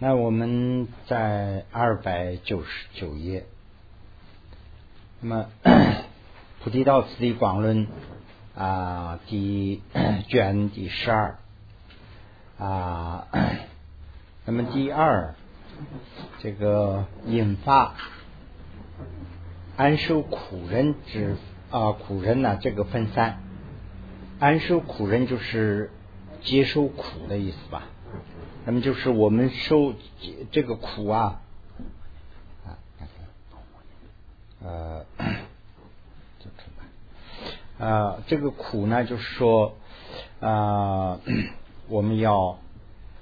那我们在二百九十九页，那么《菩提道次第广论》啊，第卷第十二。啊，那么第二这个引发安受苦人之啊苦人呢，这个分三，安受苦人就是接受苦的意思吧。那么就是我们受这个苦啊，啊，呃，呃，这个苦呢，就是说啊，我们要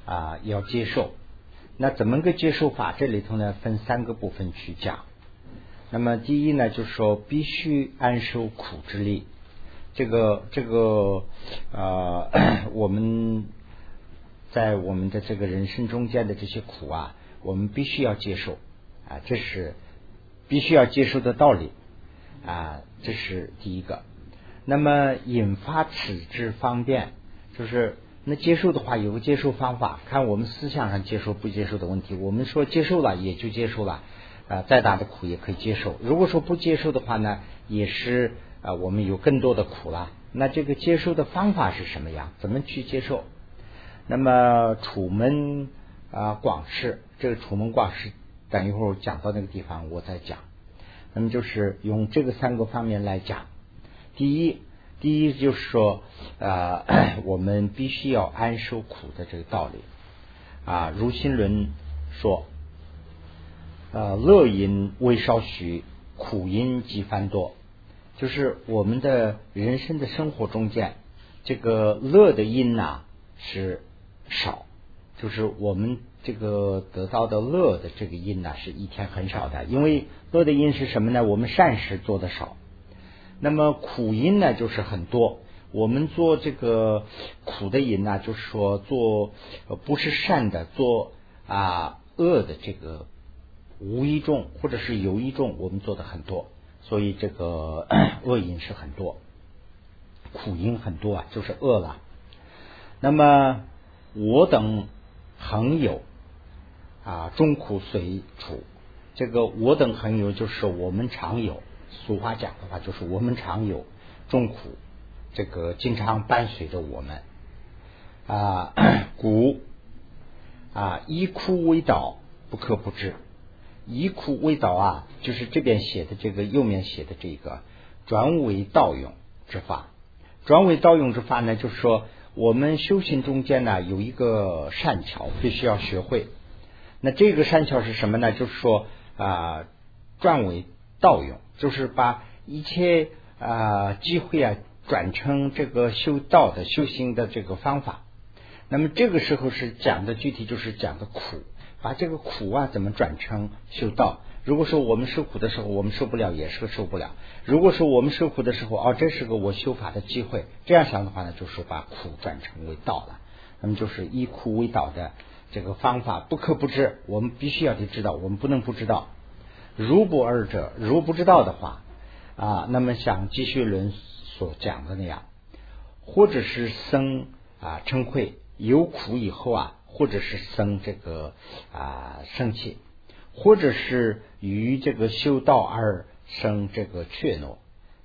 啊要接受。那怎么个接受法？这里头呢分三个部分去讲。那么第一呢，就是说必须安受苦之力。这个这个呃，我们。在我们的这个人生中间的这些苦啊，我们必须要接受啊，这是必须要接受的道理啊，这是第一个。那么引发此之方便，就是那接受的话，有个接受方法，看我们思想上接受不接受的问题。我们说接受了也就接受了啊，再大的苦也可以接受。如果说不接受的话呢，也是啊，我们有更多的苦了。那这个接受的方法是什么样？怎么去接受？那么楚门啊广释，这个楚门广释，等一会儿讲到那个地方我再讲。那么就是用这个三个方面来讲。第一，第一就是说啊，我们必须要安受苦的这个道理啊。如心论说，呃，乐因微少许，苦因极繁多。就是我们的人生的生活中间，这个乐的因呐是。少，就是我们这个得到的乐的这个因呢，是一天很少的。因为乐的因是什么呢？我们善事做的少。那么苦因呢，就是很多。我们做这个苦的因呢，就是说做不是善的，做啊恶的这个无一众或者是有一众，我们做的很多。所以这个 恶因是很多，苦因很多啊，就是恶了。那么。我等恒有啊，众苦随处。这个我等恒有，就是我们常有。俗话讲的话，就是我们常有众苦，这个经常伴随着我们啊。古啊，以苦为导，不可不知。以苦为导啊，就是这边写的这个右面写的这个转为道用之法。转为道用之法呢，就是说。我们修行中间呢，有一个善巧，必须要学会。那这个善巧是什么呢？就是说啊，转为道用，就是把一切啊机会啊转成这个修道的修行的这个方法。那么这个时候是讲的具体就是讲的苦，把这个苦啊怎么转成修道。如果说我们受苦的时候，我们受不了，也是个受不了。如果说我们受苦的时候，哦，这是个我修法的机会，这样想的话呢，就是把苦转成为道了。那么就是以苦为导的这个方法，不可不知。我们必须要得知道，我们不能不知道。如不二者，如不知道的话啊，那么像继续论所讲的那样，或者是生啊嗔恚，有苦以后啊，或者是生这个啊生气。或者是于这个修道而生这个怯懦，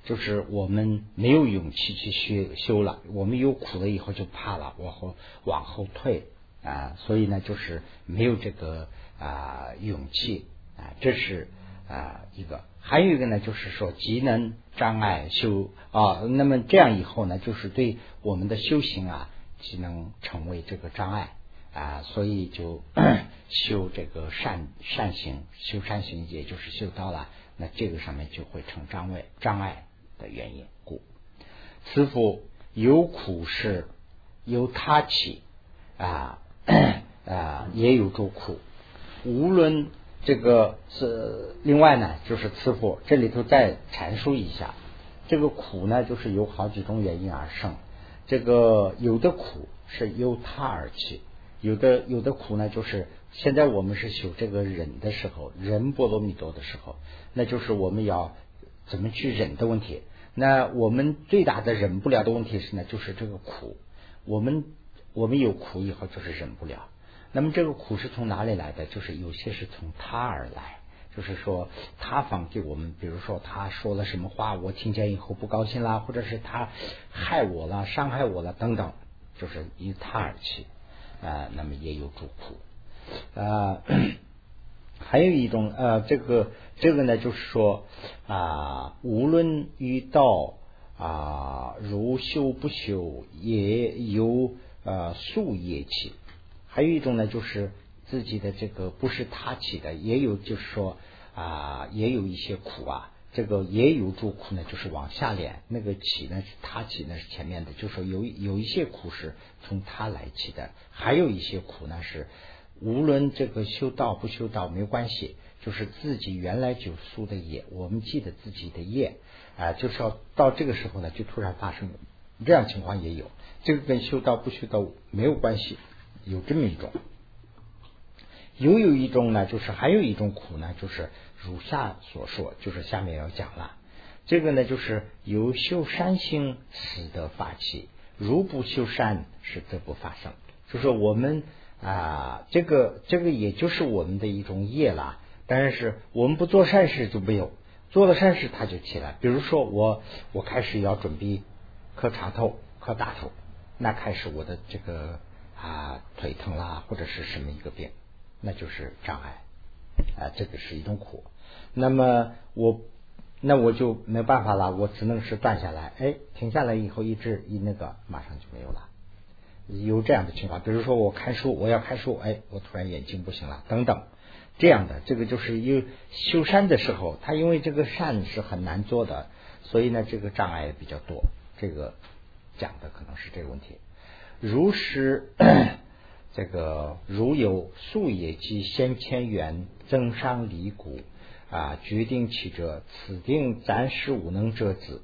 就是我们没有勇气去修修了，我们有苦了以后就怕了，往后往后退啊，所以呢，就是没有这个啊勇气啊，这是啊一个，还有一个呢，就是说极能障碍修啊，那么这样以后呢，就是对我们的修行啊，机能成为这个障碍。啊，所以就 修这个善善行，修善行也就是修道了。那这个上面就会成障碍障碍的原因故。此夫有苦事，由他起啊 啊，也有诸苦。无论这个是另外呢，就是慈父这里头再阐述一下，这个苦呢，就是有好几种原因而生。这个有的苦是由他而起。有的有的苦呢，就是现在我们是修这个忍的时候，忍波罗蜜多的时候，那就是我们要怎么去忍的问题。那我们最大的忍不了的问题是呢，就是这个苦。我们我们有苦以后就是忍不了。那么这个苦是从哪里来的？就是有些是从他而来，就是说他方给我们，比如说他说了什么话，我听见以后不高兴啦，或者是他害我了、伤害我了等等，就是因他而起啊。那么也有主苦啊。还有一种呃，这个这个呢，就是说啊，无论遇到啊如修不修，也有呃宿业起。还有一种呢，就是自己的这个不是他起的，也有就是说啊，也有一些苦啊，这个也有住苦呢，就是往下连那个起呢是他起，呢是前面的，就说有有一些苦是从他来起的，还有一些苦呢是。无论这个修道不修道没关系，就是自己原来就宿的业，我们记得自己的业啊，就是要到这个时候呢，就突然发生这样情况也有，这个跟修道不修道没有关系，有这么一种。又有一种呢，就是还有一种苦呢，就是如下所说，就是下面要讲了。这个呢，就是由修善行使得发起，如不修善，是则不发生。就是我们。啊，这个这个也就是我们的一种业啦，但是我们不做善事就没有，做了善事它就起来。比如说我我开始要准备磕长头、磕大头，那开始我的这个啊腿疼啦，或者是什么一个病，那就是障碍啊，这个是一种苦。那么我那我就没办法了，我只能是断下来，哎，停下来以后一直一那个马上就没有了。有这样的情况，比如说我看书，我要看书，哎，我突然眼睛不行了，等等，这样的这个就是有修山的时候，他因为这个善是很难做的，所以呢，这个障碍比较多。这个讲的可能是这个问题。如实这个如有素业及先前缘增伤离骨啊，决定起者，此定暂时无能者子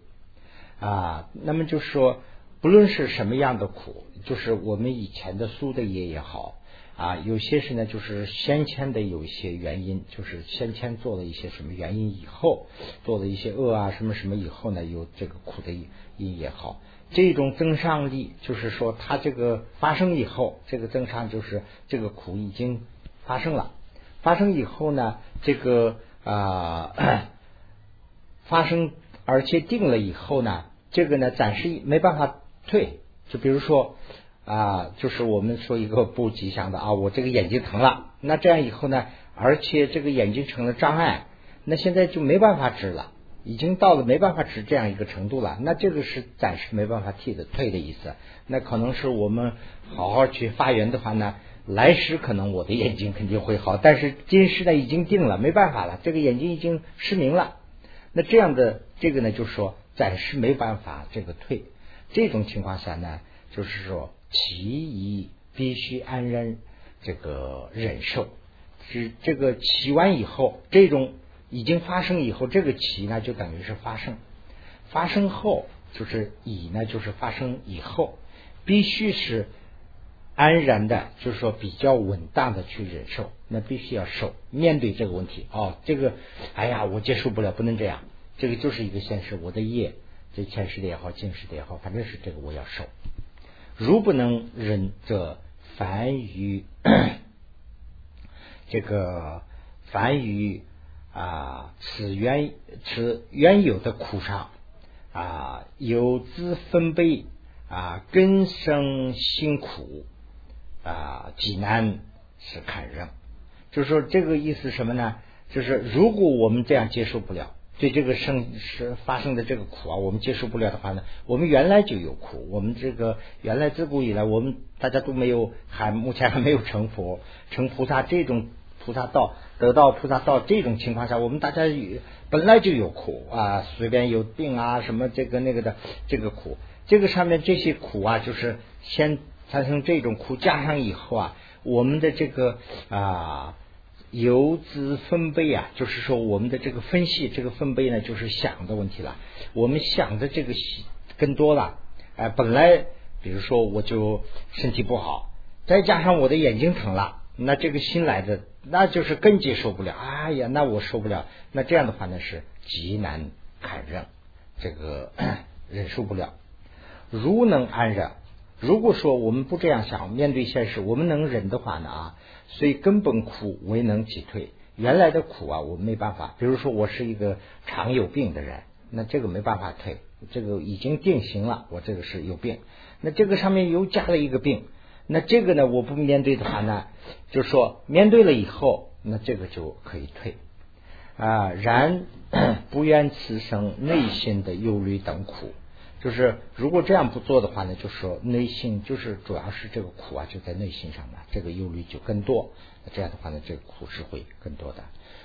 啊。那么就说。不论是什么样的苦，就是我们以前的苏的业也好啊，有些是呢，就是先前的有一些原因，就是先前做了一些什么原因以后，做了一些恶啊什么什么以后呢，有这个苦的因也好，这种增上力，就是说它这个发生以后，这个增上就是这个苦已经发生了，发生以后呢，这个啊 发生而且定了以后呢，这个呢暂时没办法。退，就比如说啊，就是我们说一个不吉祥的啊，我这个眼睛疼了，那这样以后呢，而且这个眼睛成了障碍，那现在就没办法治了，已经到了没办法治这样一个程度了，那这个是暂时没办法替的退的意思。那可能是我们好好去发源的话呢，来时可能我的眼睛肯定会好，但是今时呢已经定了，没办法了，这个眼睛已经失明了。那这样的这个呢，就是说暂时没办法这个退。这种情况下呢，就是说其一必须安忍，这个忍受是这个起完以后，这种已经发生以后，这个起呢就等于是发生，发生后就是已呢就是发生以后，必须是安然的，就是说比较稳当的去忍受，那必须要受面对这个问题哦，这个哎呀我接受不了，不能这样，这个就是一个现实，我的业。这前世的也好，今世的也好，反正是这个我要受。如不能忍，则凡于 这个凡于啊此原此原有的苦上啊有资分悲啊根生辛苦啊极难是堪忍。就是说这个意思什么呢？就是如果我们这样接受不了。对这个生是发生的这个苦啊，我们接受不了的话呢，我们原来就有苦。我们这个原来自古以来，我们大家都没有，还目前还没有成佛、成菩萨这种菩萨道，得到菩萨道这种情况下，我们大家本来就有苦啊，随便有病啊，什么这个那个的这个苦，这个上面这些苦啊，就是先产生这种苦，加上以后啊，我们的这个啊。由资分贝啊，就是说我们的这个分析，这个分贝呢，就是想的问题了。我们想的这个更多了，哎，本来比如说我就身体不好，再加上我的眼睛疼了，那这个新来的，那就是更接受不了。哎呀，那我受不了。那这样的话呢，是极难堪忍，这个 忍受不了。如能安忍，如果说我们不这样想，面对现实，我们能忍的话呢啊，所以根本苦未能击退。原来的苦啊，我没办法。比如说，我是一个常有病的人，那这个没办法退，这个已经定型了，我这个是有病。那这个上面又加了一个病，那这个呢，我不面对的话呢，就说面对了以后，那这个就可以退啊。然 不愿此生内心的忧虑等苦。就是如果这样不做的话呢，就说内心就是主要是这个苦啊，就在内心上嘛，这个忧虑就更多。这样的话呢，这个苦是会更多的。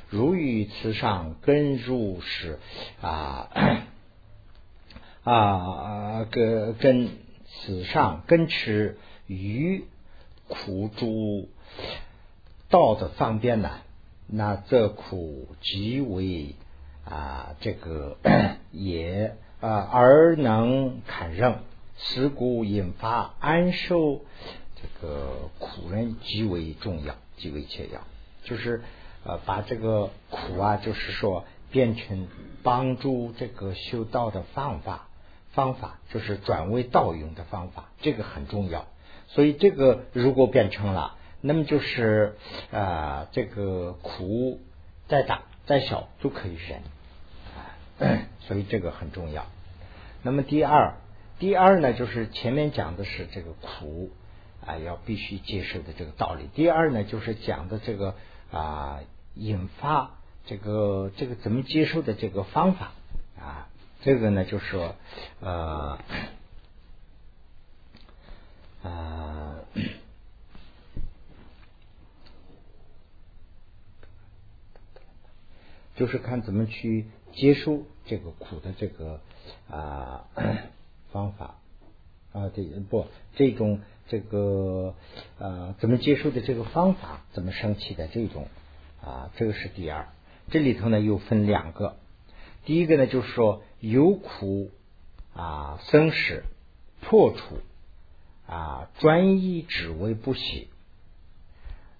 如于此上根入是啊 啊根根此上根持于苦诸道的方便呢，那这苦极为啊这个 也。啊，而能堪忍，是故引发安受这个苦人极为重要，极为切要。就是呃，把这个苦啊，就是说变成帮助这个修道的方法，方法就是转为道用的方法，这个很重要。所以这个如果变成了，那么就是啊，这个苦再大再小都可以忍。所以这个很重要。那么第二，第二呢，就是前面讲的是这个苦啊，要必须接受的这个道理。第二呢，就是讲的这个啊，引发这个这个怎么接受的这个方法啊，这个呢，就是说呃啊，就是看怎么去接受这个苦的这个。啊，方法啊，这不这种这个呃，怎么接受的这个方法，怎么生气的这种啊，这个是第二。这里头呢又分两个，第一个呢就是说有苦啊，生死破除啊，专一只为不喜。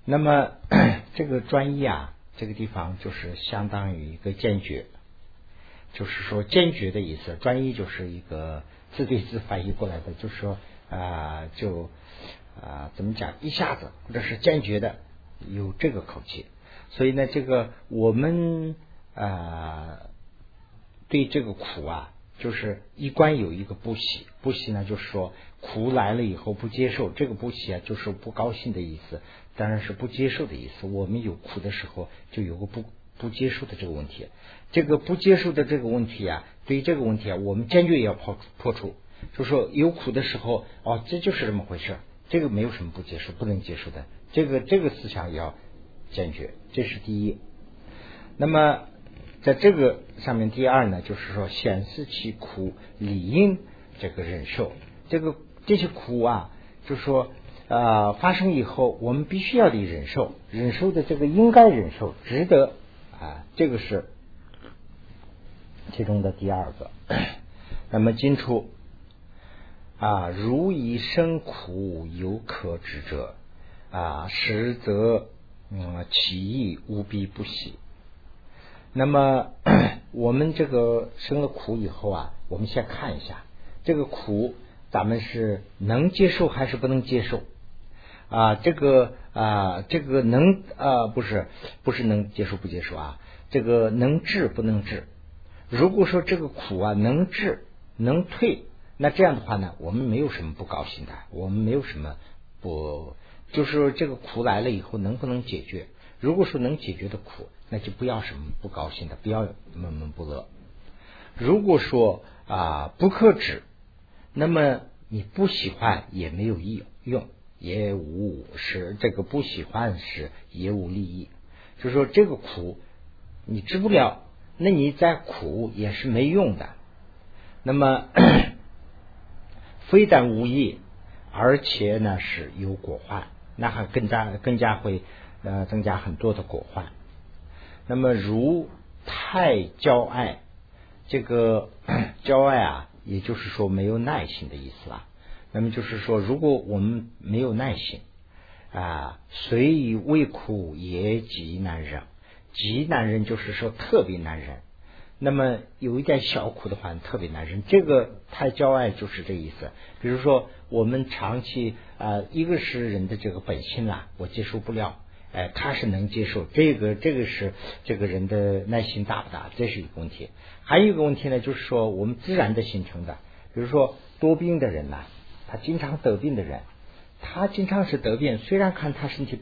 那么 这个专一啊，这个地方就是相当于一个坚决。就是说坚决的意思，专一就是一个字对字翻译过来的，就是说啊，就啊怎么讲，一下子或者是坚决的有这个口气。所以呢，这个我们啊对这个苦啊，就是一关有一个不喜，不喜呢就是说苦来了以后不接受，这个不喜啊就是不高兴的意思，当然是不接受的意思。我们有苦的时候就有个不。不接受的这个问题，这个不接受的这个问题啊，对于这个问题啊，我们坚决要破破除。就说有苦的时候，哦，这就是这么回事，这个没有什么不接受、不能接受的。这个这个思想也要坚决，这是第一。那么在这个上面，第二呢，就是说显示其苦理应这个忍受。这个这些苦啊，就是说呃发生以后，我们必须要得忍受，忍受的这个应该忍受，值得。啊，这个是其中的第二个。那么今初啊，如以生苦有可知者啊，实则嗯其意无必不喜。那么 我们这个生了苦以后啊，我们先看一下这个苦，咱们是能接受还是不能接受？啊，这个啊，这个能啊，不是不是能接受不接受啊？这个能治不能治？如果说这个苦啊能治能退，那这样的话呢，我们没有什么不高兴的，我们没有什么不，就是这个苦来了以后能不能解决？如果说能解决的苦，那就不要什么不高兴的，不要闷闷不乐。如果说啊不克制，那么你不喜欢也没有意用。也无是这个不喜欢是也无利益，就说这个苦你治不了，那你再苦也是没用的。那么 非但无益，而且呢是有果患，那还更加更加会呃增加很多的果患。那么如太骄爱，这个 骄爱啊，也就是说没有耐心的意思啦。那么就是说，如果我们没有耐心啊，虽以为苦也极难忍，极难忍就是说特别难忍。那么有一点小苦的话，特别难忍。这个太骄爱就是这意思。比如说，我们长期啊，一个是人的这个本性啊，我接受不了。哎，他是能接受这个，这个是这个人的耐心大不大？这是一个问题。还有一个问题呢，就是说我们自然的形成的，比如说多病的人呐，他经常得病的人，他经常是得病，虽然看他身体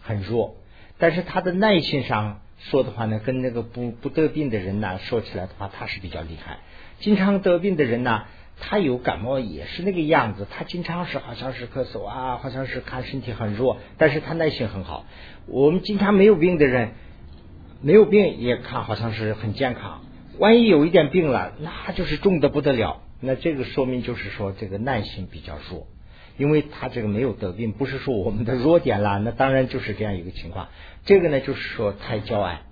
很弱，但是他的耐心上说的话呢，跟那个不不得病的人呢说起来的话，他是比较厉害。经常得病的人呢。他有感冒也是那个样子，他经常是好像是咳嗽啊，好像是看身体很弱，但是他耐心很好。我们经常没有病的人，没有病也看好像是很健康。万一有一点病了，那就是重的不得了。那这个说明就是说这个耐心比较弱，因为他这个没有得病，不是说我们的弱点啦。那当然就是这样一个情况。这个呢就是说太骄爱，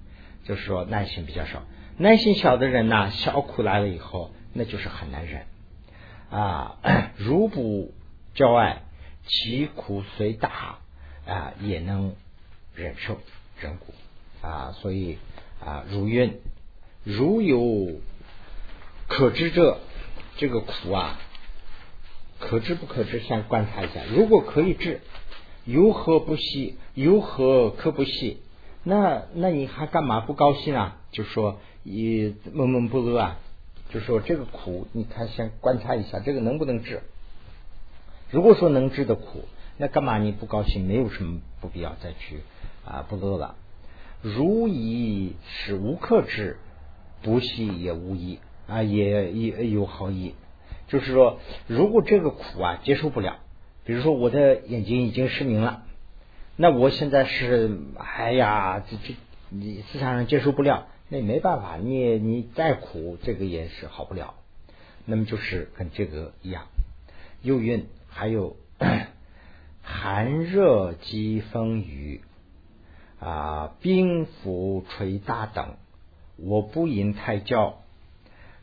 就是说耐心比较少。耐心小的人呢，小苦来了以后，那就是很难忍。啊，如不骄爱，其苦虽大啊，也能忍受忍苦啊。所以啊，如云：如有可知者，这个苦啊，可知不可知？先观察一下。如果可以治，有何不喜？有何可不喜？那那你还干嘛不高兴啊？就说以闷闷不乐啊。就说这个苦，你看先观察一下，这个能不能治？如果说能治的苦，那干嘛你不高兴？没有什么不必要再去啊不乐了。如以是无克治，不喜也无益啊，也也有好意。就是说，如果这个苦啊接受不了，比如说我的眼睛已经失明了，那我现在是哎呀，这这你思想上接受不了。那没办法，你你再苦，这个也是好不了。那么就是跟这个一样，又运还有寒热疾风雨啊，冰伏吹打等，我不淫太教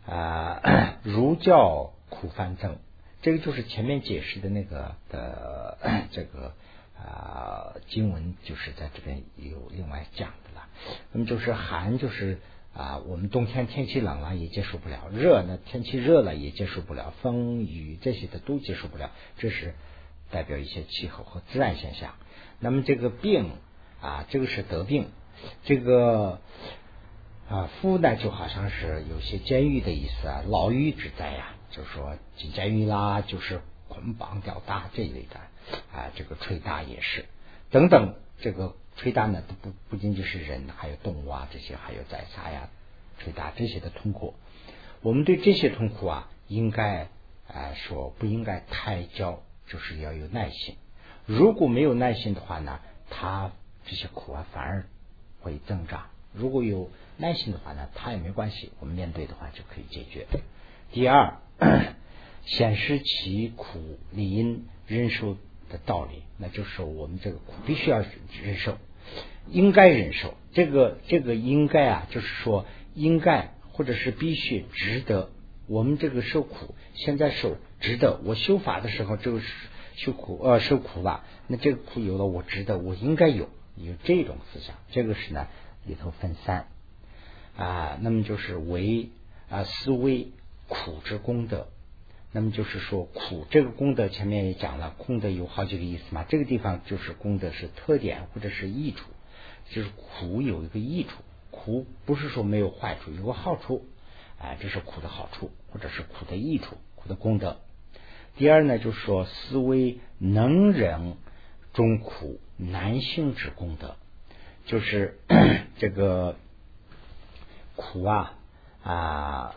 啊，如教苦烦增。这个就是前面解释的那个的 这个啊经文，就是在这边有另外讲的。那么就是寒，就是啊，我们冬天天气冷了也接受不了；热呢，天气热了也接受不了；风雨这些的都接受不了。这是代表一些气候和自然现象。那么这个病啊，这个是得病。这个啊，夫呢就好像是有些监狱的意思啊，牢狱之灾呀，就是说进监狱啦，就是捆绑吊打这一类的啊，这个捶打也是等等这个。吹打呢，都不不仅仅是人，还有动物啊，这些还有宰杀呀、吹打这些的痛苦。我们对这些痛苦啊，应该啊说不应该太焦，就是要有耐心。如果没有耐心的话呢，他这些苦啊反而会增长。如果有耐心的话呢，他也没关系，我们面对的话就可以解决。第二，显示其苦理因忍受的道理，那就是我们这个苦必须要忍受。应该忍受这个，这个应该啊，就是说应该或者是必须值得。我们这个受苦，现在受值得。我修法的时候，这个受苦呃受苦吧，那这个苦有了，我值得，我应该有有这种思想。这个是呢里头分三啊，那么就是为啊思维苦之功德。那么就是说苦这个功德前面也讲了，功德有好几个意思嘛。这个地方就是功德是特点或者是益处。就是苦有一个益处，苦不是说没有坏处，有个好处，哎，这是苦的好处，或者是苦的益处，苦的功德。第二呢，就是说思维能忍中苦难行之功德，就是 这个苦啊啊，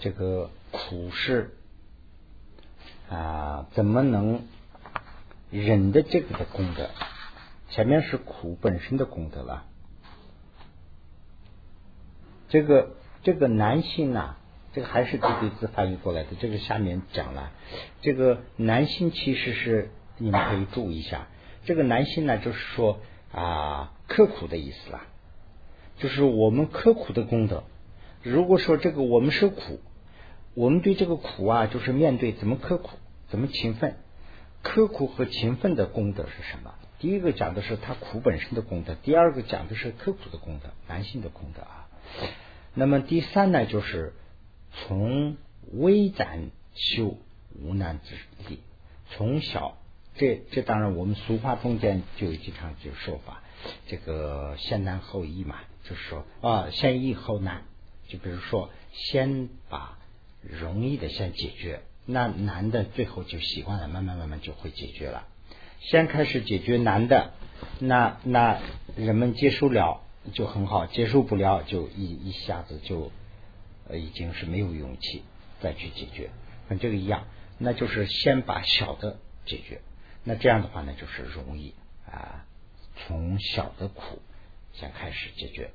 这个苦是啊，怎么能忍的这个的功德？前面是苦本身的功德了，这个这个男性呐，这个还是这个字翻译过来的。这个下面讲了，这个男性其实是你们可以注意一下，这个男性呢，就是说啊，刻苦的意思啦，就是我们刻苦的功德。如果说这个我们受苦，我们对这个苦啊，就是面对怎么刻苦，怎么勤奋，刻苦和勤奋的功德是什么？第一个讲的是他苦本身的功德，第二个讲的是刻苦的功德，男性的功德啊。那么第三呢，就是从微展修无难之地，从小这这当然我们俗话中间就有经常就说法，这个先难后易嘛，就是说啊先易后难，就比如说先把容易的先解决，那难的最后就习惯了，慢慢慢慢就会解决了。先开始解决难的，那那人们接受了就很好，接受不了就一一下子就呃已经是没有勇气再去解决，跟这个一样，那就是先把小的解决，那这样的话呢就是容易啊，从小的苦先开始解决。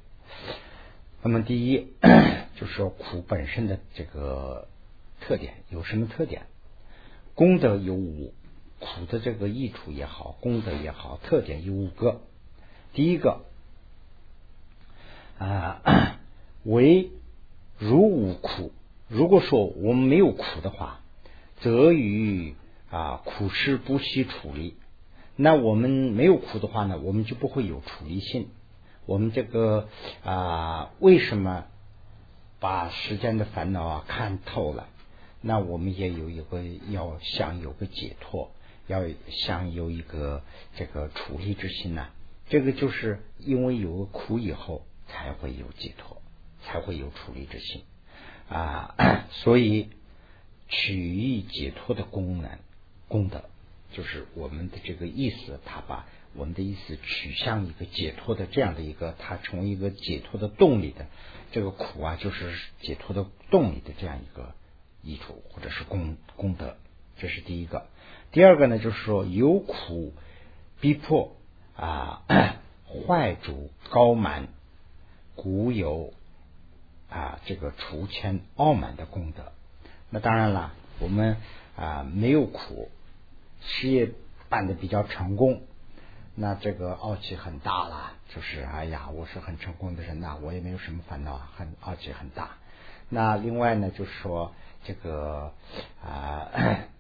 那么第一 就是说苦本身的这个特点有什么特点？功德有五。苦的这个益处也好，功德也好，特点有五个。第一个啊，为如无苦。如果说我们没有苦的话，则与啊苦事不需处理。那我们没有苦的话呢，我们就不会有处理性。我们这个啊，为什么把时间的烦恼啊看透了？那我们也有一个要想有个解脱。要想有一个这个处理之心呢，这个就是因为有了苦以后，才会有解脱，才会有处理之心啊。所以取义解脱的功能功德，就是我们的这个意思，他把我们的意思取向一个解脱的这样的一个，它成为一个解脱的动力的这个苦啊，就是解脱的动力的这样一个益处或者是功功德，这是第一个。第二个呢，就是说有苦逼迫啊，坏主高满，古有啊这个除谦傲慢的功德。那当然了，我们啊没有苦，事业办的比较成功，那这个傲气很大了。就是哎呀，我是很成功的人呐，我也没有什么烦恼，很傲气很大。那另外呢，就是说这个啊。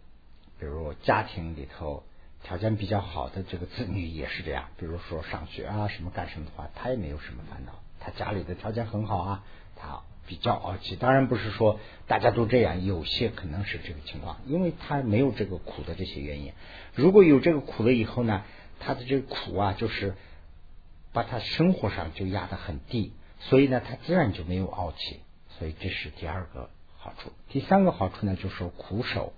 比如家庭里头条件比较好的这个子女也是这样，比如说上学啊什么干什么的话，他也没有什么烦恼。他家里的条件很好啊，他比较傲气。当然不是说大家都这样，有些可能是这个情况，因为他没有这个苦的这些原因。如果有这个苦了以后呢，他的这个苦啊，就是把他生活上就压得很低，所以呢，他自然就没有傲气。所以这是第二个。好处，第三个好处呢，就是苦守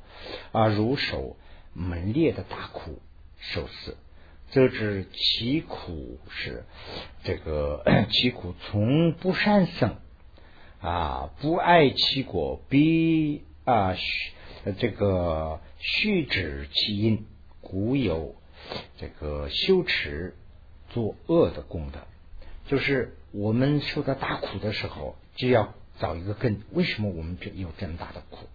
啊，如守门列的大苦，受死，则知其苦是这个 其苦从不善生啊，不爱其果，必啊这个续止其因，故有这个修持作恶的功德，就是我们受到大苦的时候，就要。找一个根，为什么我们这有这么大的苦？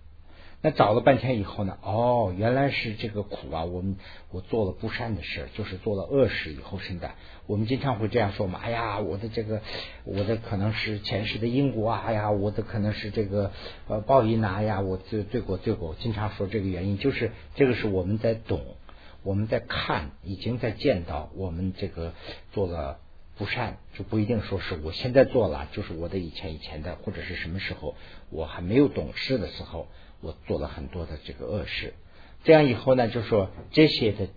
那找了半天以后呢？哦，原来是这个苦啊！我们我做了不善的事，就是做了恶事以后生的。我们经常会这样说嘛：哎呀，我的这个，我的可能是前世的因果啊！哎呀，我的可能是这个呃报应啊！哎呀，我罪罪过罪过。经常说这个原因，就是这个是我们在懂，我们在看，已经在见到我们这个做了。不善就不一定说是我现在做了，就是我的以前以前的或者是什么时候我还没有懂事的时候，我做了很多的这个恶事。这样以后呢，就说这些的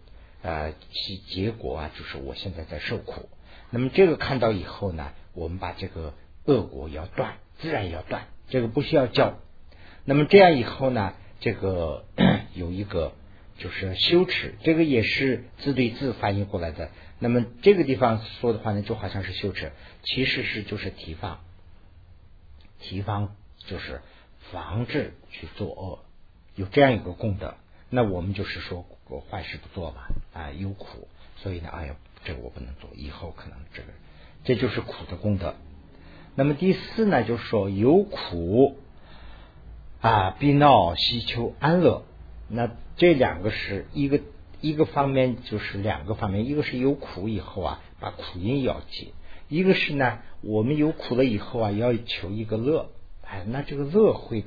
呃其结果啊，就是我现在在受苦。那么这个看到以后呢，我们把这个恶果要断，自然要断，这个不需要教。那么这样以后呢，这个 有一个就是羞耻，这个也是字对字翻译过来的。那么这个地方说的话呢，就好像是羞耻，其实是就是提防，提防就是防止去作恶，有这样一个功德。那我们就是说我坏事不做吧，啊，有苦，所以呢，哎呀，这个我不能做，以后可能这个，这就是苦的功德。那么第四呢，就是说有苦啊，必闹希求安乐。那这两个是一个。一个方面就是两个方面，一个是有苦以后啊，把苦因要解；一个是呢，我们有苦了以后啊，要求一个乐。哎，那这个乐会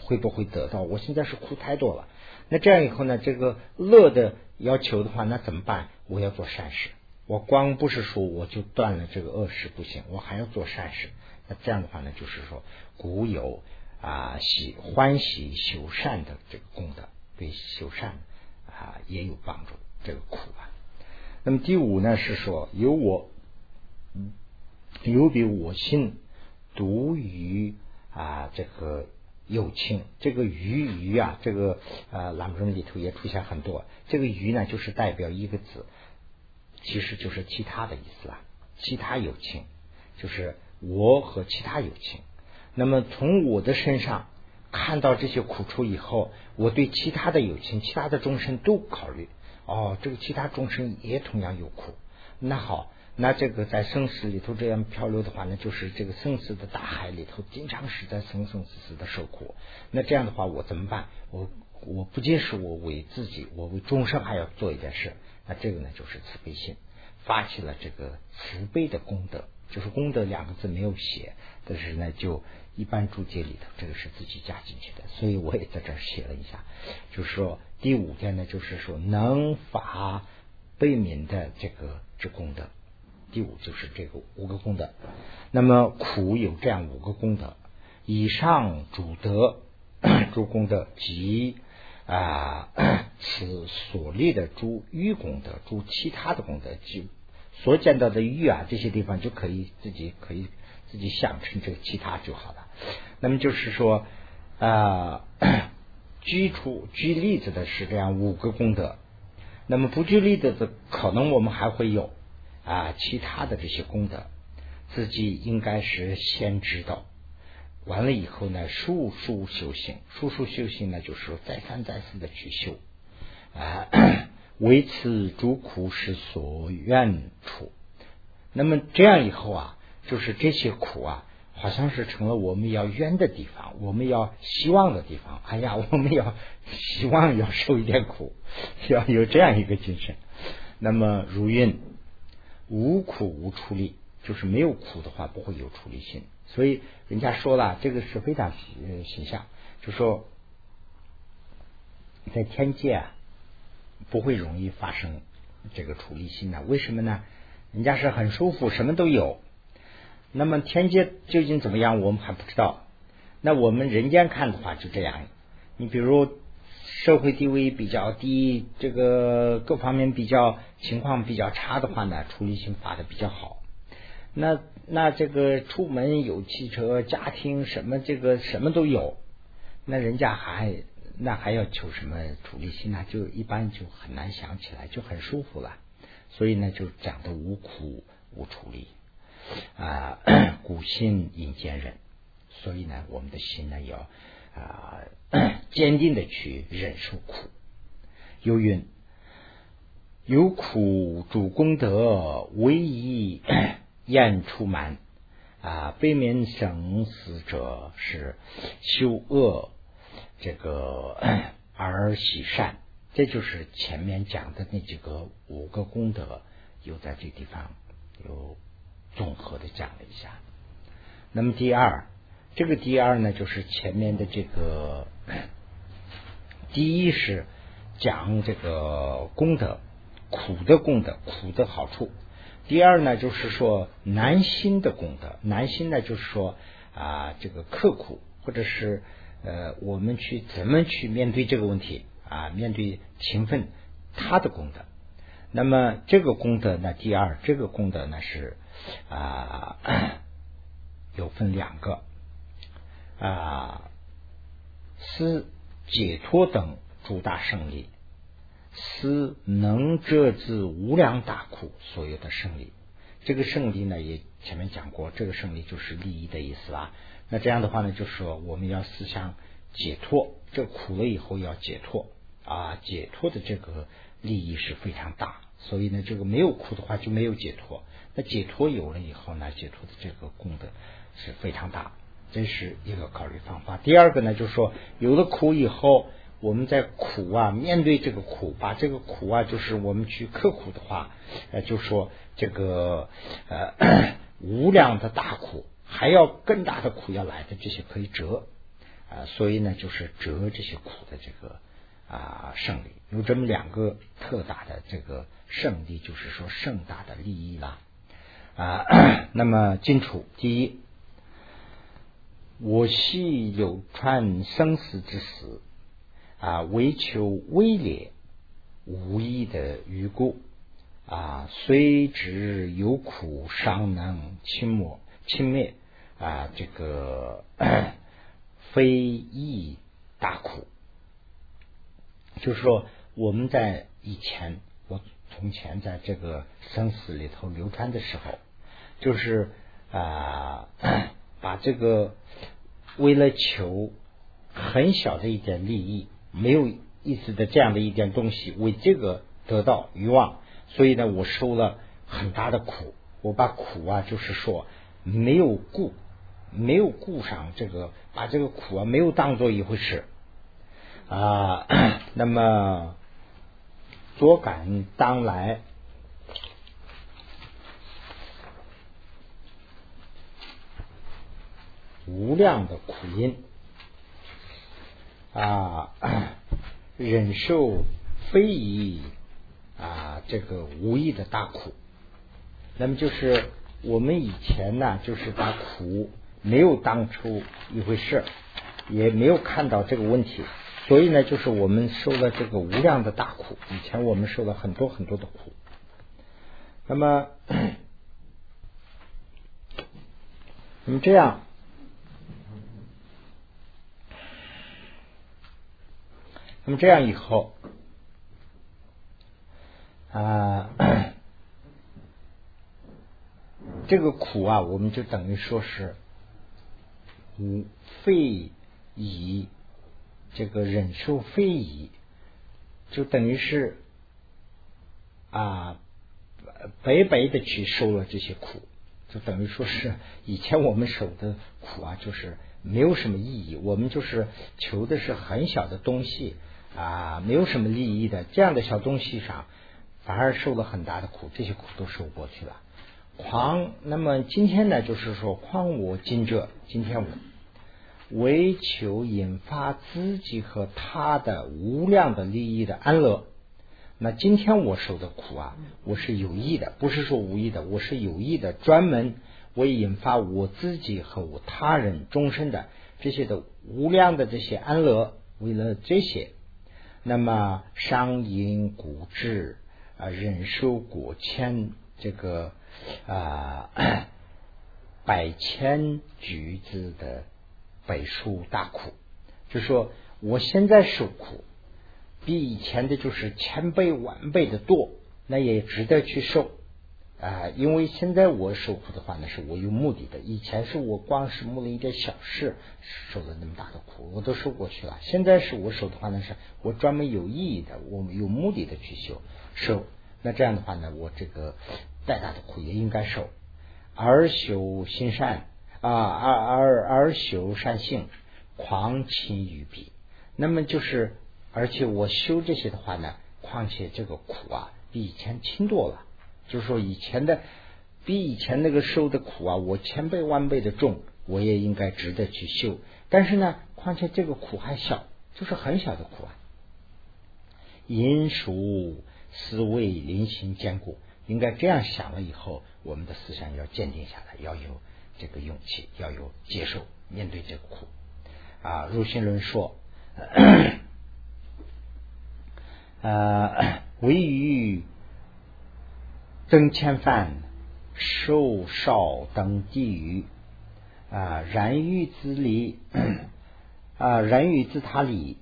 会不会得到？我现在是苦太多了，那这样以后呢，这个乐的要求的话，那怎么办？我要做善事。我光不是说我就断了这个恶事不行，我还要做善事。那这样的话呢，就是说古有啊喜欢喜修善的这个功德，对修善啊也有帮助。这个苦啊。那么第五呢是说有我有比我心独于啊这个。有情，这个鱼鱼啊，这个呃，朗中里头也出现很多。这个鱼呢，就是代表一个字，其实就是其他的意思啦。其他有情，就是我和其他有情。那么从我的身上看到这些苦处以后，我对其他的友情、其他的众生都考虑。哦，这个其他众生也同样有苦。那好。那这个在生死里头这样漂流的话呢，就是这个生死的大海里头，经常是在生生死死的受苦。那这样的话，我怎么办？我我不仅是我为自己，我为众生还要做一件事。那这个呢，就是慈悲心，发起了这个慈悲的功德。就是功德两个字没有写，但是呢，就一般注解里头，这个是自己加进去的。所以我也在这儿写了一下，就是说第五天呢，就是说能发悲悯的这个之功德。第五就是这个五个功德，那么苦有这样五个功德，以上主德诸功德及啊此所立的诸欲功德，诸其他的功德，及所见到的欲啊这些地方就可以自己可以自己想成这个其他就好了。那么就是说啊，举出举例子的是这样五个功德，那么不举例子的可能我们还会有。啊，其他的这些功德，自己应该是先知道，完了以后呢，数数修行，数数修行呢，就是说再三再四的去修啊，为此诸苦是所愿处。那么这样以后啊，就是这些苦啊，好像是成了我们要冤的地方，我们要希望的地方。哎呀，我们要希望要受一点苦，要有这样一个精神。那么如愿。无苦无出力，就是没有苦的话，不会有出力心。所以人家说了，这个是非常形象，就说在天界啊，不会容易发生这个出力心的。为什么呢？人家是很舒服，什么都有。那么天界究竟怎么样，我们还不知道。那我们人间看的话，就这样。你比如。社会地位比较低，这个各方面比较情况比较差的话呢，处理性发的比较好。那那这个出门有汽车、家庭什么这个什么都有，那人家还那还要求什么处理性呢？就一般就很难想起来，就很舒服了。所以呢，就讲的无苦无处理啊，古心引坚韧。所以呢，我们的心呢要。啊，坚定的去忍受苦。有云：有苦主功德，唯一 厌出满啊。悲悯生死者是修恶这个而喜善，这就是前面讲的那几个五个功德，又在这地方有综合的讲了一下。那么第二。这个第二呢，就是前面的这个 第一是讲这个功德苦的功德苦的好处。第二呢，就是说难心的功德，难心呢就是说啊这个刻苦或者是呃我们去怎么去面对这个问题啊面对勤奋他的功德。那么这个功德呢，第二这个功德呢是啊有分两个。啊，思解脱等诸大胜利，思能遮止无量大苦所有的胜利。这个胜利呢，也前面讲过，这个胜利就是利益的意思啊。那这样的话呢，就是说我们要思想解脱，这苦了以后要解脱啊，解脱的这个利益是非常大。所以呢，这个没有苦的话就没有解脱，那解脱有了以后呢，解脱的这个功德是非常大。这是一个考虑方法。第二个呢，就是说，有了苦以后，我们在苦啊，面对这个苦，把这个苦啊，就是我们去刻苦的话，呃，就说这个呃 无量的大苦，还要更大的苦要来的，这些可以折啊。所以呢，就是折这些苦的这个啊胜利，有这么两个特大的这个胜利，就是说盛大的利益啦啊。那么，荆楚第一。我系有传生死之时啊，为求微劣无益的余故啊，虽知有苦尚能轻抹轻灭啊，这个 非易大苦。就是说，我们在以前，我从前在这个生死里头流传的时候，就是啊。把这个为了求很小的一点利益，没有意思的这样的一点东西，为这个得到欲望，所以呢，我受了很大的苦。我把苦啊，就是说没有顾，没有顾上这个，把这个苦啊没有当做一回事啊。那么所感当来。无量的苦因啊，忍受非遗啊，这个无意的大苦。那么就是我们以前呢，就是把苦没有当出一回事，也没有看到这个问题，所以呢，就是我们受了这个无量的大苦。以前我们受了很多很多的苦。那么，那么这样。那么这样以后啊，这个苦啊，我们就等于说是无非以这个忍受非以，就等于是啊白白的去受了这些苦，就等于说是以前我们受的苦啊，就是没有什么意义，我们就是求的是很小的东西。啊，没有什么利益的这样的小东西上，反而受了很大的苦，这些苦都受过去了。狂那么今天呢，就是说，况我今者，今天我为求引发自己和他的无量的利益的安乐。那今天我受的苦啊，我是有意的，不是说无意的，我是有意的，专门为引发我自己和我他人终身的这些的无量的这些安乐，为了这些。那么伤因骨质啊，忍受果千这个啊 百千橘子的百数大苦，就说我现在受苦，比以前的就是千倍万倍的多，那也值得去受。啊，因为现在我受苦的话呢，是我有目的的。以前是我光是为了一点小事受了那么大的苦，我都受过去了。现在是我受的话呢，是我专门有意义的，我有目的的去修受。那这样的话呢，我这个再大的苦也应该受。而修心善啊，而而而修善性，狂亲于彼。那么就是，而且我修这些的话呢，况且这个苦啊，比以前轻多了。就是说，以前的比以前那个受的苦啊，我千倍万倍的重，我也应该值得去修。但是呢，况且这个苦还小，就是很小的苦啊。因属思维灵行坚固，应该这样想了以后，我们的思想要坚定下来，要有这个勇气，要有接受面对这个苦啊。入心论说，呃，唯于。曾千犯受少等地狱啊，然欲自离 啊，然欲自他离，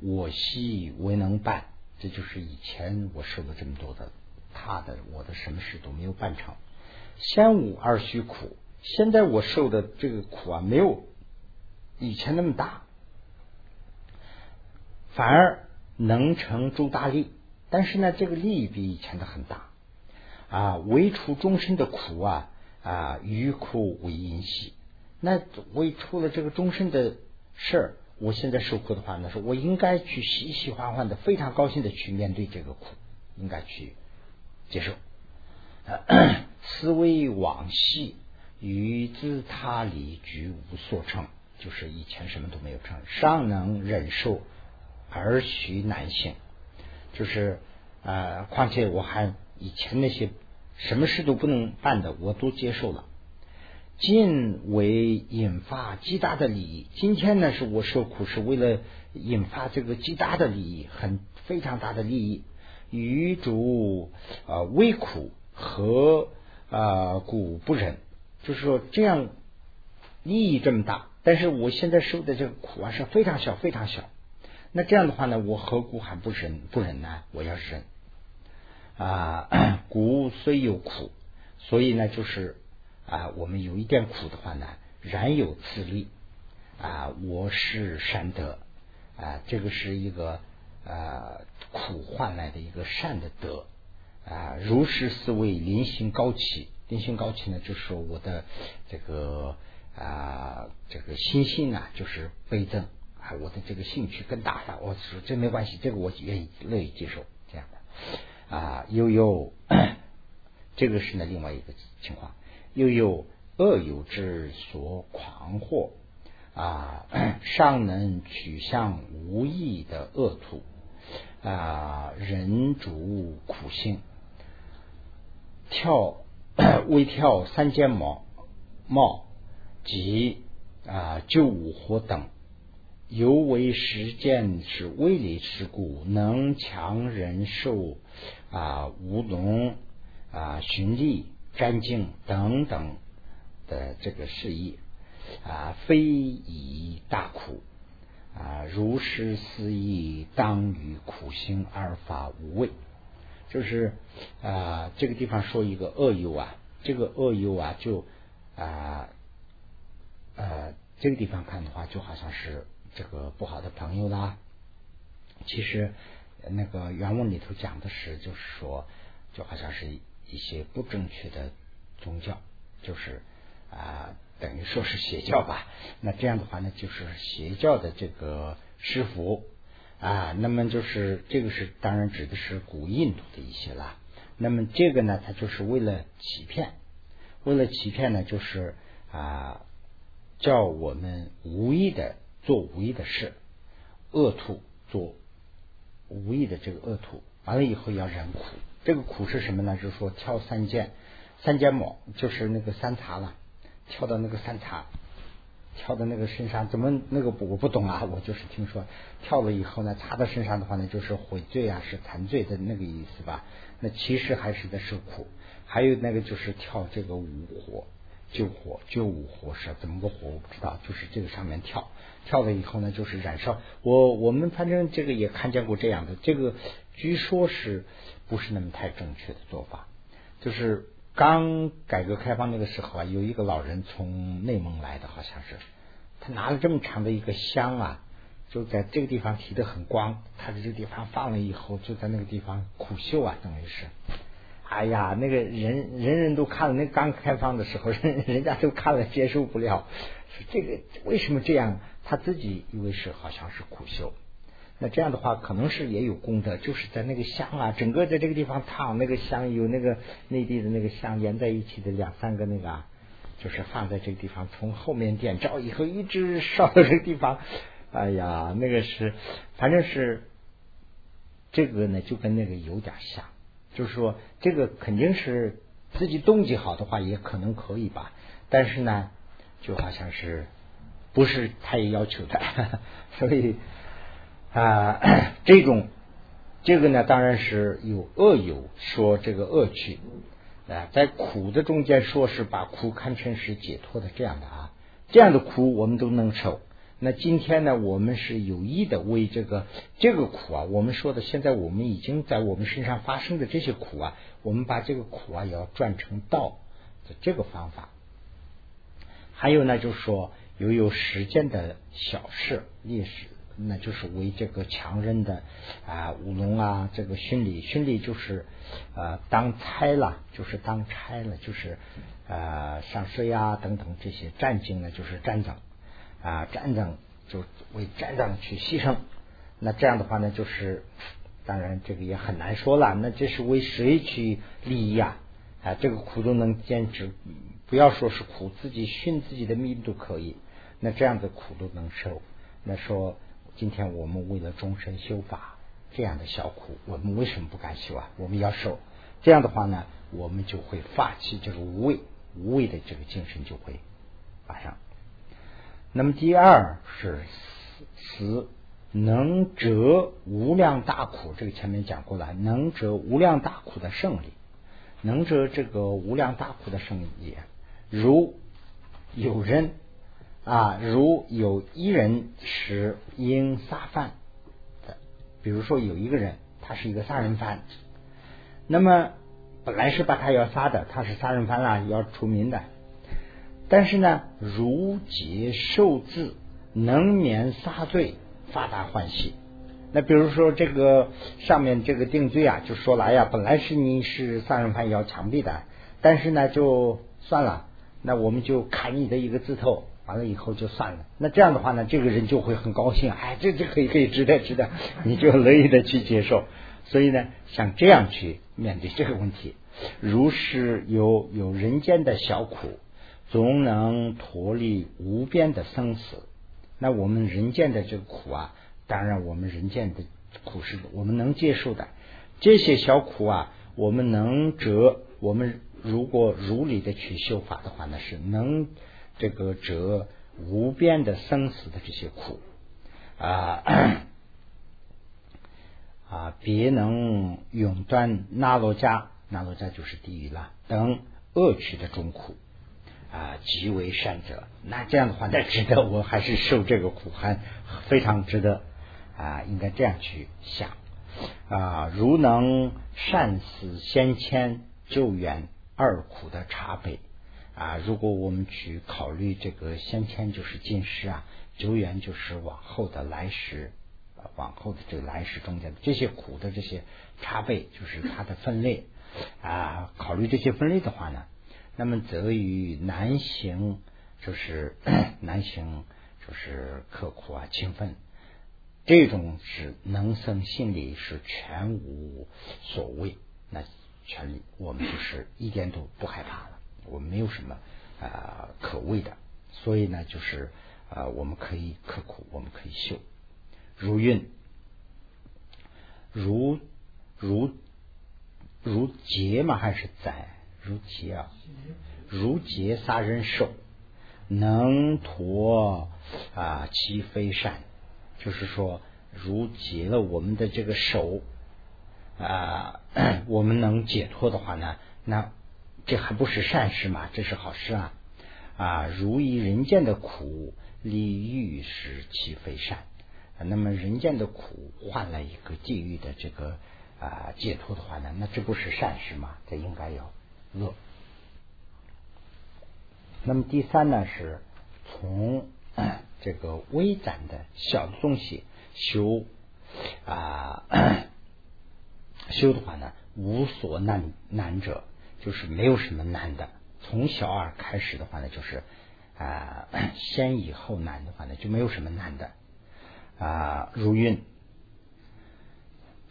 我昔未能办。这就是以前我受了这么多的他的我的什么事都没有办成。先无而虚苦，现在我受的这个苦啊，没有以前那么大，反而能成诸大利。但是呢，这个利比以前的很大。啊，为除终身的苦啊啊，于苦为因喜。那为出了这个终身的事儿，我现在受苦的话，那是我应该去喜喜欢欢的，非常高兴的去面对这个苦，应该去接受。思维往昔与自他离居无所成，就是以前什么都没有成，尚能忍受而许难行。就是啊，况且我还。以前那些什么事都不能办的，我都接受了。尽为引发极大的利益。今天呢，是我受苦是为了引发这个极大的利益，很非常大的利益。与主啊微苦和啊故不忍，就是说这样利益这么大，但是我现在受的这个苦啊是非常小非常小。那这样的话呢，我何故还不忍不忍呢？我要忍啊，苦虽有苦，所以呢就是。啊，我们有一点苦的话呢，然有自利啊，我是善德啊，这个是一个啊苦换来的一个善的德啊，如是思维，临行高起，灵性高起呢，就是说我的这个啊这个心性啊，就是倍增啊，我的这个兴趣更大了。我说这没关系，这个我愿意乐意接受这样的啊，又有这个是呢另外一个情况。又有恶有之所狂惑啊，尚能取向无益的恶土啊，人主苦心，跳 微跳三间毛帽及啊救五火等，尤为实践是威力之故，能强人受啊无龙啊寻利。干净等等的这个事宜啊，非以大苦啊，如是思义，当与苦心而发无畏。就是啊，这个地方说一个恶友啊，这个恶友啊，就啊呃，这个地方看的话，就好像是这个不好的朋友啦。其实那个原文里头讲的是，就是说，就好像是。一些不正确的宗教，就是啊，等于说是邪教吧。那这样的话呢，就是邪教的这个师傅啊。那么就是这个是当然指的是古印度的一些啦。那么这个呢，他就是为了欺骗，为了欺骗呢，就是啊，叫我们无意的做无意的事，恶徒做无意的这个恶徒，完了以后要忍苦。这个苦是什么呢？就是说跳三件，三件毛就是那个三茶了，跳到那个三茶，跳到那个身上，怎么那个我不懂啊？我就是听说跳了以后呢，插到身上的话呢，就是悔罪啊，是残罪的那个意思吧？那其实还是在受苦。还有那个就是跳这个五火救火救五火是怎么个火我不知道，就是这个上面跳跳了以后呢，就是燃烧。我我们反正这个也看见过这样的，这个据说是。不是那么太正确的做法，就是刚改革开放那个时候啊，有一个老人从内蒙来的，好像是他拿了这么长的一个香啊，就在这个地方提的很光，他在这个地方放了以后，就在那个地方苦修啊，等于是，哎呀，那个人人人都看了，那刚开放的时候，人人家都看了接受不了，说这个为什么这样？他自己以为是好像是苦修。那这样的话，可能是也有功德，就是在那个香啊，整个在这个地方烫那个香，有那个内地的那个香连在一起的两三个那个，就是放在这个地方，从后面点着以后一直烧到这个地方，哎呀，那个是，反正是这个呢，就跟那个有点像，就是说这个肯定是自己动机好的话，也可能可以吧，但是呢，就好像是不是他也要求的，所以。啊，这种这个呢，当然是有恶友说这个恶趣啊，在苦的中间说是把苦看成是解脱的这样的啊，这样的苦我们都能受。那今天呢，我们是有意的为这个这个苦啊，我们说的现在我们已经在我们身上发生的这些苦啊，我们把这个苦啊也要转成道的这个方法。还有呢，就是说由有时间的小事历史。那就是为这个强人的啊武龙啊，这个训礼训礼就是呃当差了，就是当差了，就是呃上税啊等等这些战经呢，就是战争啊战争就为战争去牺牲。那这样的话呢，就是当然这个也很难说了。那这是为谁去利益啊？啊，这个苦都能坚持，不要说是苦，自己训自己的命都可以。那这样的苦都能受。那说。今天我们为了终身修法，这样的小苦，我们为什么不敢修啊？我们要受。这样的话呢，我们就会发起这个无畏，无畏的这个精神就会发生。那么第二是死能折无量大苦，这个前面讲过了，能折无量大苦的胜利，能折这个无量大苦的胜利也，如有人啊，如有一人是因杀犯的，比如说有一个人，他是一个杀人犯，那么本来是把他要杀的，他是杀人犯啦，要除名的，但是呢，如劫受字，能免杀罪。发大欢喜。那比如说这个上面这个定罪啊，就说了，哎呀，本来是你是杀人犯要枪毙的，但是呢，就算了，那我们就砍你的一个指头，完了以后就算了。那这样的话呢，这个人就会很高兴，哎，这这可以可以值得值得，你就乐意的去接受。所以呢，像这样去面对这个问题，如是有有人间的小苦，总能脱离无边的生死。那我们人间的这个苦啊，当然我们人间的苦是我们能接受的。这些小苦啊，我们能折。我们如果如理的去修法的话呢，是能这个折无边的生死的这些苦啊 啊，别能永断那罗迦，那罗迦就是地狱了等恶趣的中苦。啊，极为善者，那这样的话，那值得我还是受这个苦，还非常值得啊，应该这样去想啊。如能善死先迁救援二苦的茶杯啊，如果我们去考虑这个先天就是今世啊，久远就是往后的来世，往后的这个来世中间的这些苦的这些茶杯，就是它的分类啊。考虑这些分类的话呢？那么则与难行，就是 难行，就是刻苦啊，勤奋，这种是能生心里是全无所谓，那全我们就是一点都不害怕了，我们没有什么啊可畏的，所以呢，就是啊我们可以刻苦，我们可以修，如运，如如如劫嘛？还是灾？如劫啊，如劫杀人手，能脱啊其非善，就是说如劫了我们的这个手啊，我们能解脱的话呢，那这还不是善事嘛？这是好事啊啊！如以人间的苦，利欲使其非善，那么人间的苦换了一个地狱的这个啊解脱的话呢，那这不是善事吗？这应该有。乐。那么第三呢，是从这个微展的小的东西修啊 修的话呢，无所难难者，就是没有什么难的。从小二开始的话呢，就是啊 先易后难的话呢，就没有什么难的啊。如运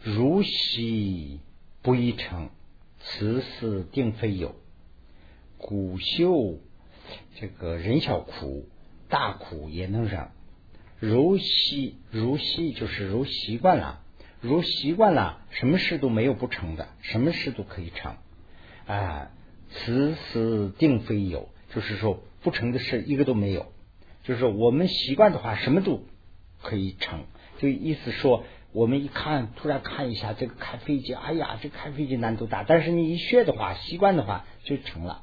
如兮不一成。此事定非有，古修这个人小苦，大苦也能忍。如习如习就是如习惯了，如习惯了，什么事都没有不成的，什么事都可以成啊。此事定非有，就是说不成的事一个都没有。就是我们习惯的话，什么都可以成，就意思说。我们一看，突然看一下这个开飞机，哎呀，这开飞机难度大。但是你一学的话，习惯的话就成了。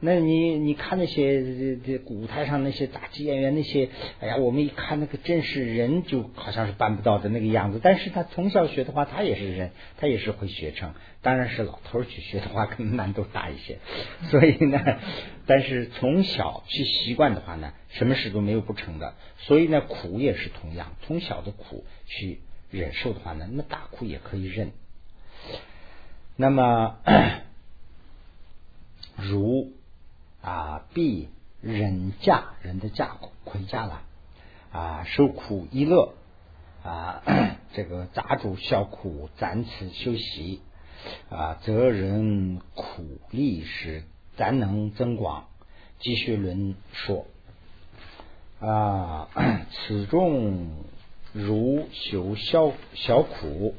那你你看那些这这舞台上那些杂技演员那些，哎呀，我们一看那个真是人，就好像是办不到的那个样子。但是他从小学的话，他也是人，他也是会学成。当然是老头去学的话，可能难度大一些。所以呢，但是从小去习惯的话呢，什么事都没有不成的。所以呢，苦也是同样，从小的苦去。忍受的话呢，那么大苦也可以忍。那么如啊，必忍驾人的驾亏驾了啊，受苦一乐啊，这个杂主小苦暂此休息啊，则人苦力是咱能增广。继续论说啊，此中。如修小小苦，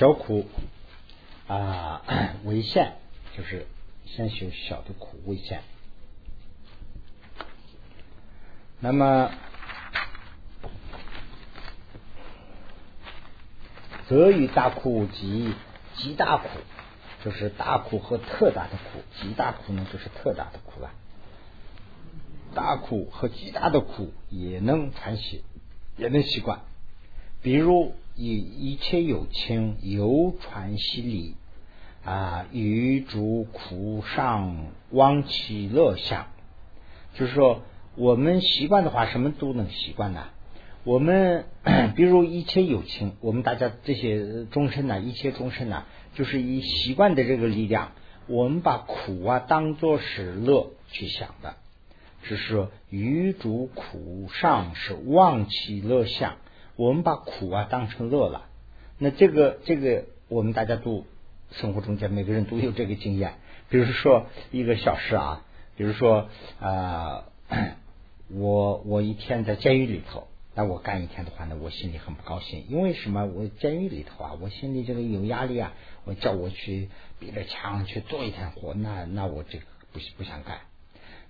小苦啊 为限，就是先修小的苦为限。那么，则与大苦及极大苦，就是大苦和特大的苦，极大苦呢就是特大的苦了。大苦和极大的苦也能传习，也能习惯。比如以一切有情游传习理啊，与诸苦上忘其乐相，就是说。我们习惯的话，什么都能习惯的。我们 比如一切有情，我们大家这些众生呢，一切众生呢，就是以习惯的这个力量，我们把苦啊当做是乐去想的，只是说余主苦上是忘其乐相，我们把苦啊当成乐了。那这个这个，我们大家都生活中间每个人都有这个经验。比如说一个小事啊，比如说啊。我我一天在监狱里头，那我干一天的话呢，我心里很不高兴，因为什么？我监狱里头啊，我心里这个有压力啊。我叫我去比着墙去做一天活，那那我这个不不想干。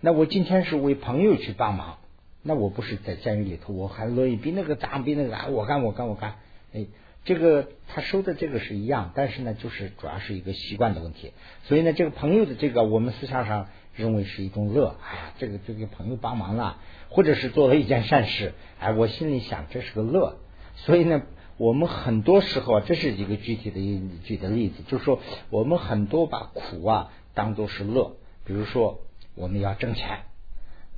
那我今天是为朋友去帮忙，那我不是在监狱里头，我还乐意比那个大比那个大，我干我干我干。哎，这个他收的这个是一样，但是呢，就是主要是一个习惯的问题。所以呢，这个朋友的这个，我们思想上。认为是一种乐，哎呀，这个这个朋友帮忙了，或者是做了一件善事，哎，我心里想这是个乐。所以呢，我们很多时候啊，这是一个具体的一举的例子，就是说我们很多把苦啊当做是乐，比如说我们要挣钱，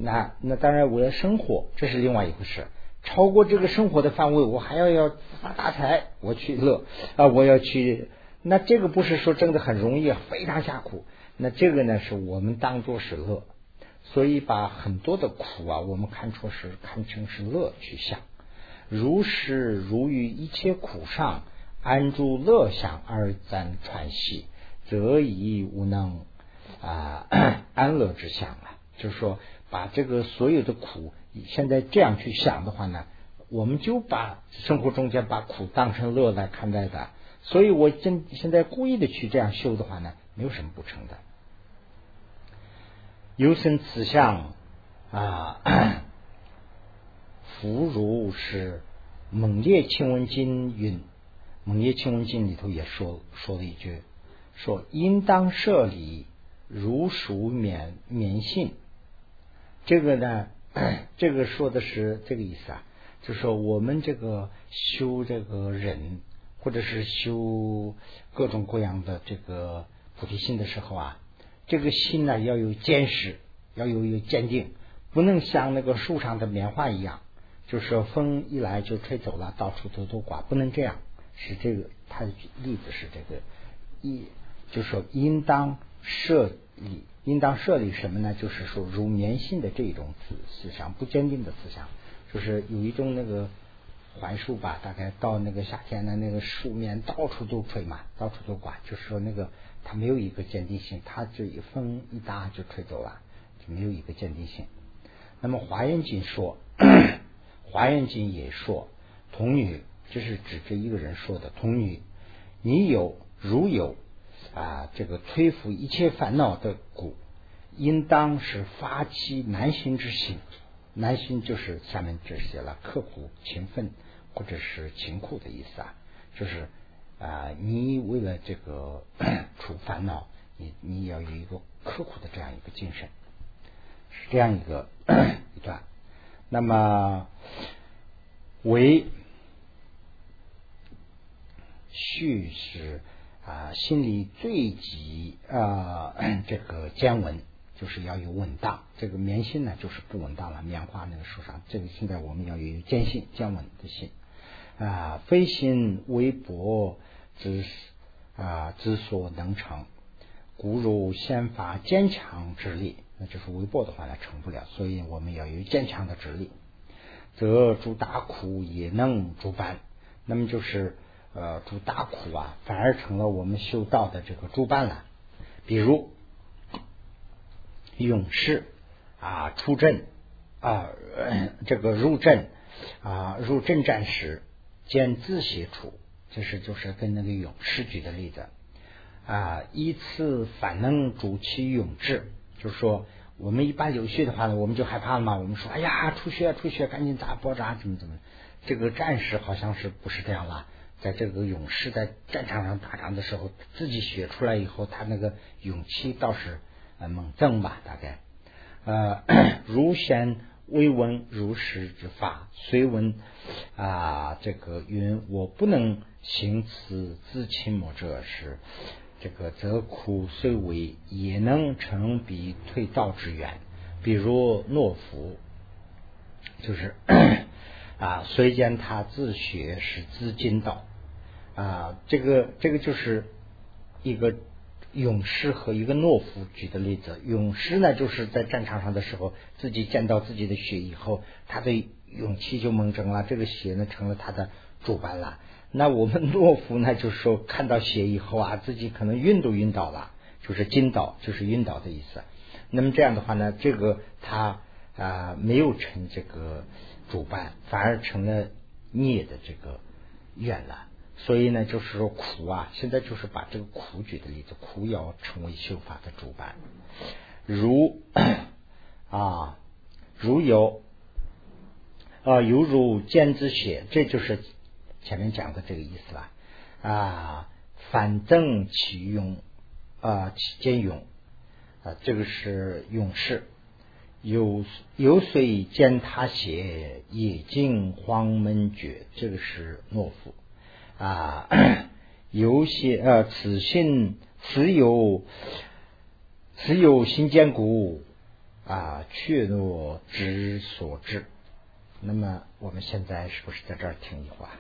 那那当然我要生活，这是另外一回事。超过这个生活的范围，我还要要发大财，我去乐啊，我要去，那这个不是说真的很容易，非常下苦。那这个呢，是我们当做是乐，所以把很多的苦啊，我们看出是看成是乐去想。如是如于一切苦上安住乐想而暂喘息，则已无能啊 安乐之相了。就是说，把这个所有的苦，现在这样去想的话呢，我们就把生活中间把苦当成乐来看待的。所以我现现在故意的去这样修的话呢，没有什么不成的。有生此相啊，福如是猛烈清文经云，猛烈清文经里头也说说了一句，说应当设礼，如属免免信。这个呢，这个说的是这个意思啊，就说我们这个修这个忍，或者是修各种各样的这个菩提心的时候啊。这个心呢要有坚实，要有有坚定，不能像那个树上的棉花一样，就是风一来就吹走了，到处都都刮，不能这样。是这个，他的例子是这个，一就是说应当设立，应当设立什么呢？就是说如棉性的这种思思想，不坚定的思想，就是有一种那个槐树吧，大概到那个夏天的那个树面到处都吹嘛，到处都刮，就是说那个。它没有一个坚定性，它这一风一打就吹走了，就没有一个坚定性。那么华严经说，华严经也说，童女这是指这一个人说的，童女，你有如有啊这个摧伏一切烦恼的故，应当是发起难行之心，难行就是下面这写了刻苦勤奋或者是勤苦的意思啊，就是。啊，你为了这个除烦恼，你你要有一个刻苦的这样一个精神，是这样一个一段。那么为序是啊，心里最急啊，这个坚稳就是要有稳当。这个棉心呢，就是不稳当了。棉花那个树上，这个现在我们要有坚信、坚稳的心啊，非心微薄。之啊之所能成，故如先发坚强之力，那就是微薄的话呢，成不了。所以我们要有坚强的之力，则诸大苦也能诸般。那么就是呃诸大苦啊，反而成了我们修道的这个助伴了。比如勇士啊出阵啊这个入阵啊入阵战时见自写处。这是就是跟那个勇士举的例子啊，依次反能主其勇志，就是说我们一般流血的话呢，我们就害怕了嘛，我们说哎呀出血出血，赶紧打包扎怎么怎么，这个战士好像是不是这样了？在这个勇士在战场上打仗的时候，自己血出来以后，他那个勇气倒是呃猛增吧，大概呃 如先未闻如实之法，虽闻啊这个云我不能行此自亲母者是这个则苦虽为也能成彼退道之源，比如懦夫，就是 啊虽见他自学是自尽道。啊，这个这个就是一个勇士和一个懦夫举的例子。勇士呢，就是在战场上的时候，自己见到自己的血以后，他的勇气就猛增了，这个血呢成了他的主板了。那我们 懦夫呢，就是说看到血以后啊，自己可能晕都晕倒了，就是惊倒，就是晕倒的意思。那么这样的话呢，这个他啊没有成这个主板，反而成了孽的这个怨了。所以呢，就是说苦啊，现在就是把这个苦举的例子，苦要成为修法的主板，如 啊，如有啊，犹如尖之血，这就是前面讲的这个意思了啊。反正其勇啊，其坚勇啊，这个是勇士。有有水见他血，也尽荒门绝，这个是懦夫。啊，有些呃，此心此有此有心坚固啊，却若之所至。那么我们现在是不是在这儿听一会儿？